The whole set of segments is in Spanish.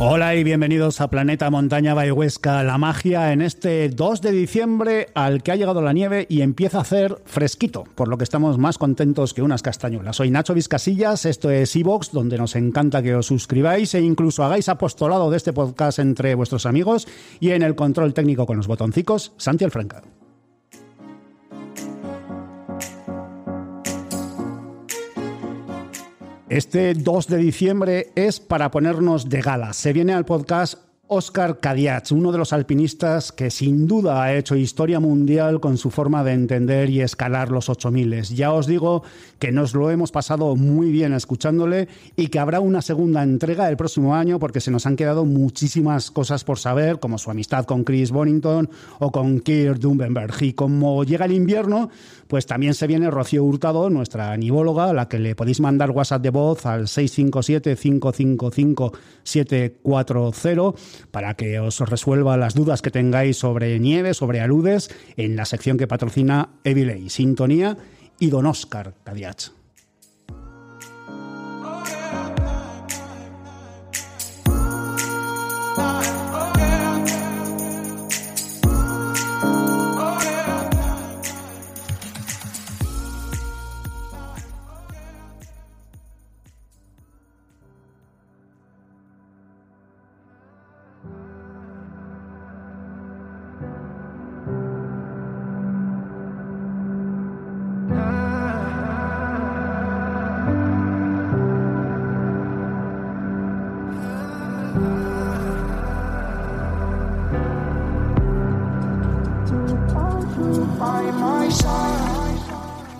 Hola y bienvenidos a Planeta Montaña Huesca, la magia en este 2 de diciembre al que ha llegado la nieve y empieza a hacer fresquito, por lo que estamos más contentos que unas castañuelas. Soy Nacho Vizcasillas, esto es Evox, donde nos encanta que os suscribáis e incluso hagáis apostolado de este podcast entre vuestros amigos y en el control técnico con los botoncicos, Santi Alfranca. Este 2 de diciembre es para ponernos de gala. Se viene al podcast Oscar Kadiach, uno de los alpinistas que sin duda ha hecho historia mundial con su forma de entender y escalar los 8000. Ya os digo que nos lo hemos pasado muy bien escuchándole y que habrá una segunda entrega el próximo año porque se nos han quedado muchísimas cosas por saber, como su amistad con Chris Bonington o con Kirk Dumbenberg. Y como llega el invierno, pues también se viene Rocío Hurtado, nuestra anivóloga, a la que le podéis mandar WhatsApp de voz al 657-555-740 para que os resuelva las dudas que tengáis sobre nieve, sobre aludes, en la sección que patrocina Eviley, Sintonía y Don Oscar Cadiach.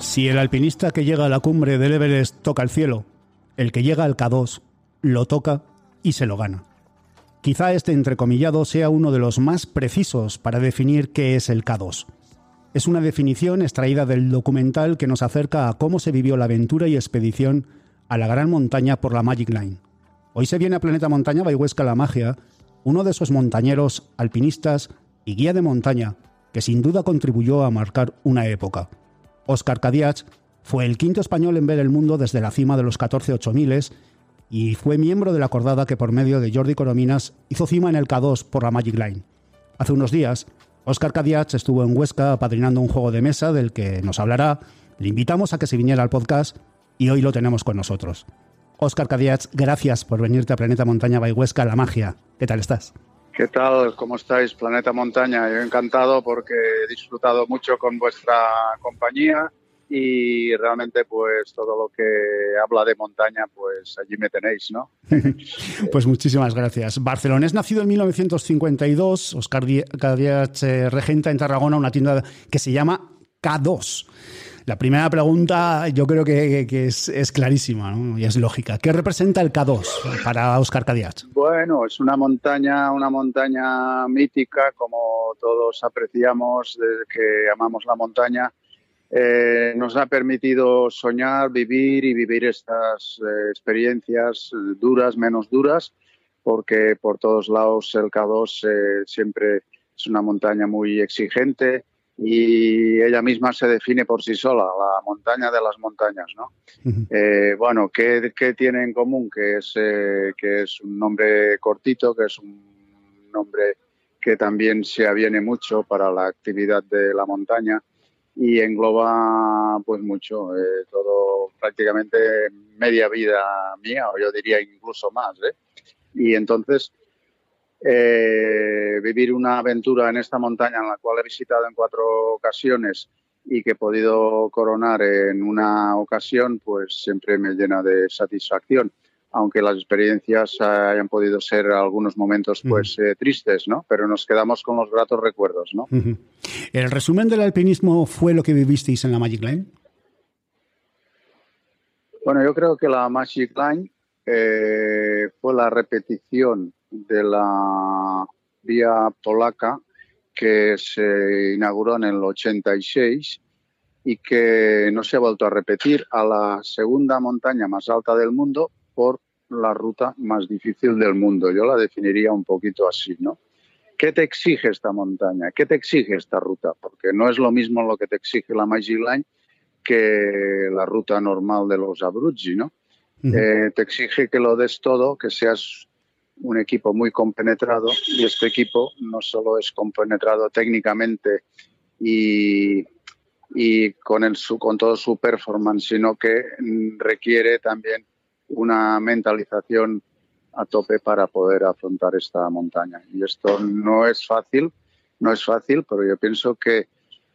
Si el alpinista que llega a la cumbre del Everest toca el cielo, el que llega al K2 lo toca y se lo gana. Quizá este entrecomillado sea uno de los más precisos para definir qué es el K2. Es una definición extraída del documental que nos acerca a cómo se vivió la aventura y expedición a la gran montaña por la Magic Line. Hoy se viene a Planeta Montaña Bayhuesca la Magia, uno de esos montañeros, alpinistas y guía de montaña que sin duda contribuyó a marcar una época. Oscar Cadiach fue el quinto español en ver el mundo desde la cima de los 14 8000 y fue miembro de la acordada que por medio de Jordi Corominas hizo cima en el K2 por la Magic Line. Hace unos días, Oscar Cadiach estuvo en Huesca apadrinando un juego de mesa del que nos hablará. Le invitamos a que se viniera al podcast y hoy lo tenemos con nosotros. Oscar Cadiach, gracias por venirte a Planeta Montaña by Huesca, la magia. ¿Qué tal estás? ¿Qué tal? ¿Cómo estáis, Planeta Montaña? Yo encantado porque he disfrutado mucho con vuestra compañía y realmente pues todo lo que habla de montaña pues allí me tenéis, ¿no? pues muchísimas gracias. Barcelonés nacido en 1952, Oscar Cadiach eh, regenta en Tarragona una tienda que se llama K2. La primera pregunta yo creo que, es, clarísima y es lógica. ¿Qué representa el K2 para Oscar Cadiach? Bueno, es una montaña, una montaña mítica, como todos apreciamos desde que amamos la montaña. Eh, nos ha permitido soñar, vivir y vivir estas eh, experiencias duras, menos duras, porque por todos lados el K2 eh, siempre es una montaña muy exigente, y ella misma se define por sí sola, la montaña de las montañas, ¿no? Eh, bueno, ¿qué, ¿qué, tiene en común? Que es, eh, que es un nombre cortito, que es un un nombre que también se aviene mucho para la actividad de la montaña y engloba pues mucho, eh, todo prácticamente media vida mía, o yo diría incluso más. ¿eh? Y entonces, eh, vivir una aventura en esta montaña, en la cual he visitado en cuatro ocasiones y que he podido coronar en una ocasión, pues siempre me llena de satisfacción aunque las experiencias hayan podido ser algunos momentos pues eh, tristes, ¿no? Pero nos quedamos con los gratos recuerdos, ¿no? ¿El resumen del alpinismo fue lo que vivisteis en la Magic Line? Bueno, yo creo que la Magic Line eh, fue la repetición de la vía polaca que se inauguró en el 86 y que no se ha vuelto a repetir a la segunda montaña más alta del mundo por la ruta más difícil del mundo. Yo la definiría un poquito así, ¿no? ¿Qué te exige esta montaña? ¿Qué te exige esta ruta? Porque no es lo mismo lo que te exige la Magic Line que la ruta normal de los Abruzzi, ¿no? Eh, te exige que lo des todo, que seas un equipo muy compenetrado y este equipo no solo es compenetrado técnicamente y, y con, el, su, con todo su performance, sino que requiere también una mentalización a tope para poder afrontar esta montaña. Y esto no es fácil, no es fácil, pero yo pienso que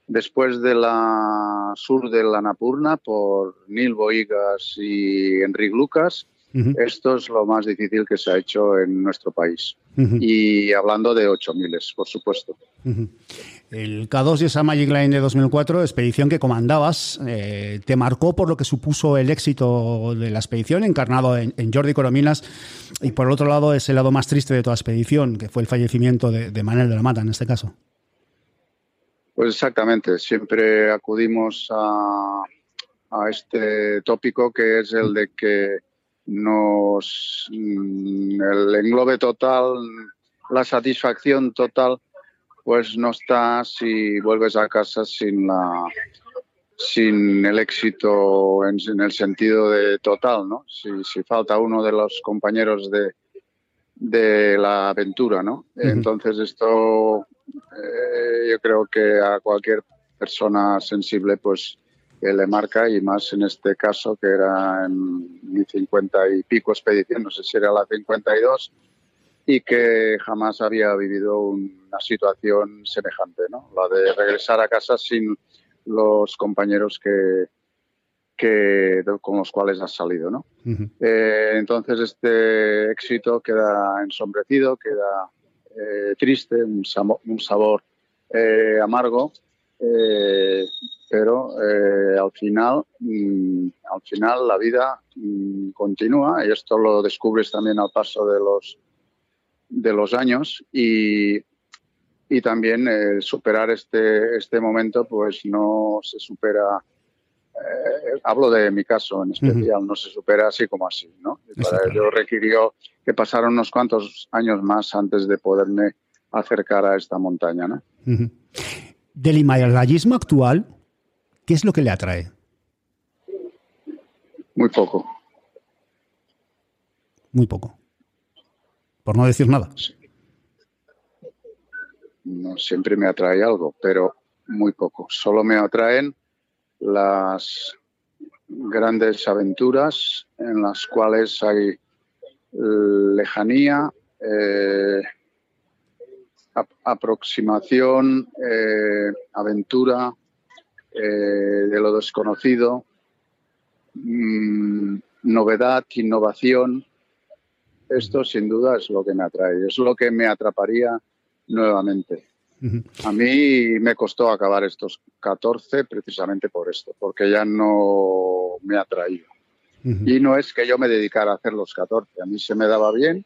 después de la sur de la Napurna por Neil Boigas y Enrique Lucas, esto es lo más difícil que se ha hecho en nuestro país. Y hablando de 8.000, por supuesto. El K2 y esa Magic Line de 2004, expedición que comandabas, eh, te marcó por lo que supuso el éxito de la expedición, encarnado en, Jordi Corominas, y por otro lado, ese lado más triste de toda expedición, que fue el fallecimiento de, de Manuel de la Mata en este caso. Pues exactamente, siempre acudimos a, a este tópico que es el de que nos mm, el englobe total, la satisfacción total pues no está si vuelves a casa sin la sin el éxito en, el sentido de total, ¿no? Si, falta uno de los compañeros de, de la aventura, ¿no? Entonces esto eh, yo creo que a cualquier persona sensible pues le marca y más en este caso que era en mi cincuenta y pico expedición, no sé si era la 52 y que jamás había vivido una situación semejante, ¿no? La de regresar a casa sin los compañeros que, que con los cuales has salido, ¿no? Eh, entonces este éxito queda ensombrecido, queda eh, triste, un, sabor, eh, amargo, pero al final, mm, al final la vida mm, continúa y esto lo descubres también al paso de los de los años y, y también eh, superar este, este momento pues no se supera eh, hablo de mi caso en especial, no se supera así como así, ¿no? para ello requirió que pasaron unos cuantos años más antes de poderme acercar a esta montaña, ¿no? Del himalayismo actual, ¿qué es lo que le atrae? Muy poco. Muy poco por no decir nada. No siempre me atrae algo, pero muy poco. Solo me atraen las grandes aventuras en las cuales hay lejanía, eh, aproximación, eh, aventura eh, de lo desconocido, mm, novedad, innovación. Esto sin duda es lo que me atrae, es lo que me atraparía nuevamente. A mí me costó acabar estos 14 precisamente por esto, porque ya no me atraía. Y no es que yo me dedicara a hacer los 14, a mí se me daba bien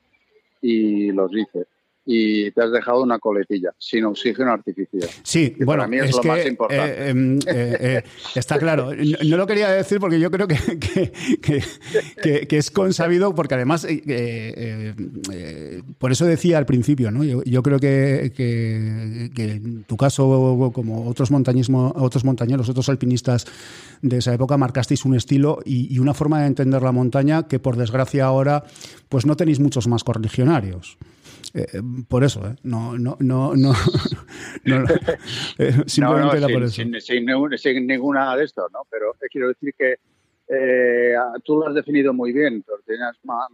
y los hice y te has dejado una coletilla sin oxígeno artificial. Sí, bueno, para mí es, lo más importante. Eh, em, eh, eh, está claro. No, lo quería decir porque yo creo que, que, es consabido, porque además, por eso decía al principio, ¿no? yo, creo que, en tu caso, como otros, montañismo, otros montañeros, otros alpinistas de esa época, marcasteis un estilo y, y una forma de entender la montaña que, por desgracia, ahora pues no tenéis muchos más correligionarios. Eh, por eso, ¿eh? No, no, no, no. simplemente era por eso. Sin, ninguna de esto, ¿no? Pero quiero decir que tú lo has definido muy bien, pero tienes más,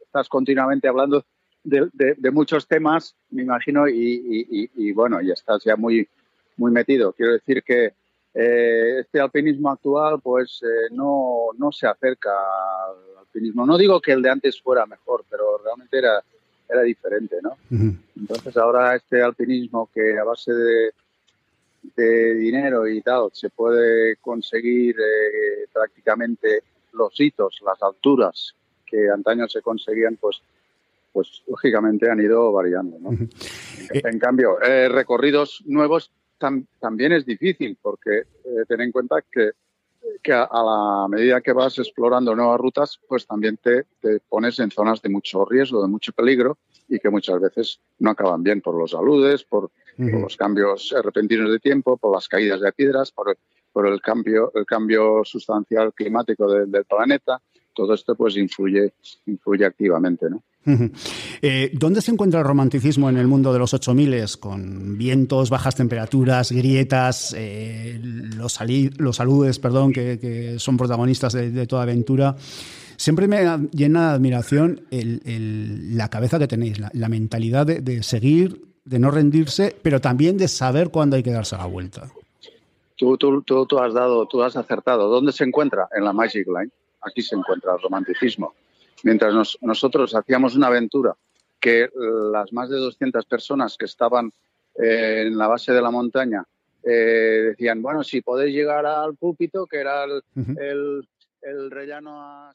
estás continuamente hablando de, muchos temas, me imagino, y, bueno, y estás ya muy, muy metido. Quiero decir que eh, este alpinismo actual pues eh, no, no se acerca al alpinismo. No digo que el de antes fuera mejor, pero realmente era, era diferente, ¿no? Entonces ahora este alpinismo que a base de, de dinero y tal se puede conseguir eh, prácticamente los hitos, las alturas que antaño se conseguían, pues pues lógicamente han ido variando. ¿no? En cambio, recorridos nuevos también es difícil porque eh, ten en cuenta que, que a, la medida que vas explorando nuevas rutas, pues también te, pones en zonas de mucho riesgo, de mucho peligro y que muchas veces no acaban bien por los aludes, por, los cambios repentinos de tiempo, por las caídas de piedras, por, por el cambio, el cambio sustancial climático del planeta. Todo esto pues influye, influye activamente, ¿no? Eh, ¿Dónde se encuentra el romanticismo en el mundo de los 8000 con vientos, bajas temperaturas, grietas, eh, los, los saludes, perdón, que, son protagonistas de, toda aventura? Siempre me llena de admiración la cabeza que tenéis, la, mentalidad de, seguir, de no rendirse, pero también de saber cuándo hay que darse la vuelta. Tú, tú, tú, has dado, tú has acertado. ¿Dónde se encuentra? En la Magic Line. Aquí se encuentra el romanticismo mientras nosotros hacíamos una aventura que las más de 200 personas que estaban eh, en la base de la montaña eh, decían, bueno, si podéis llegar al púlpito, que era el, el, rellano a...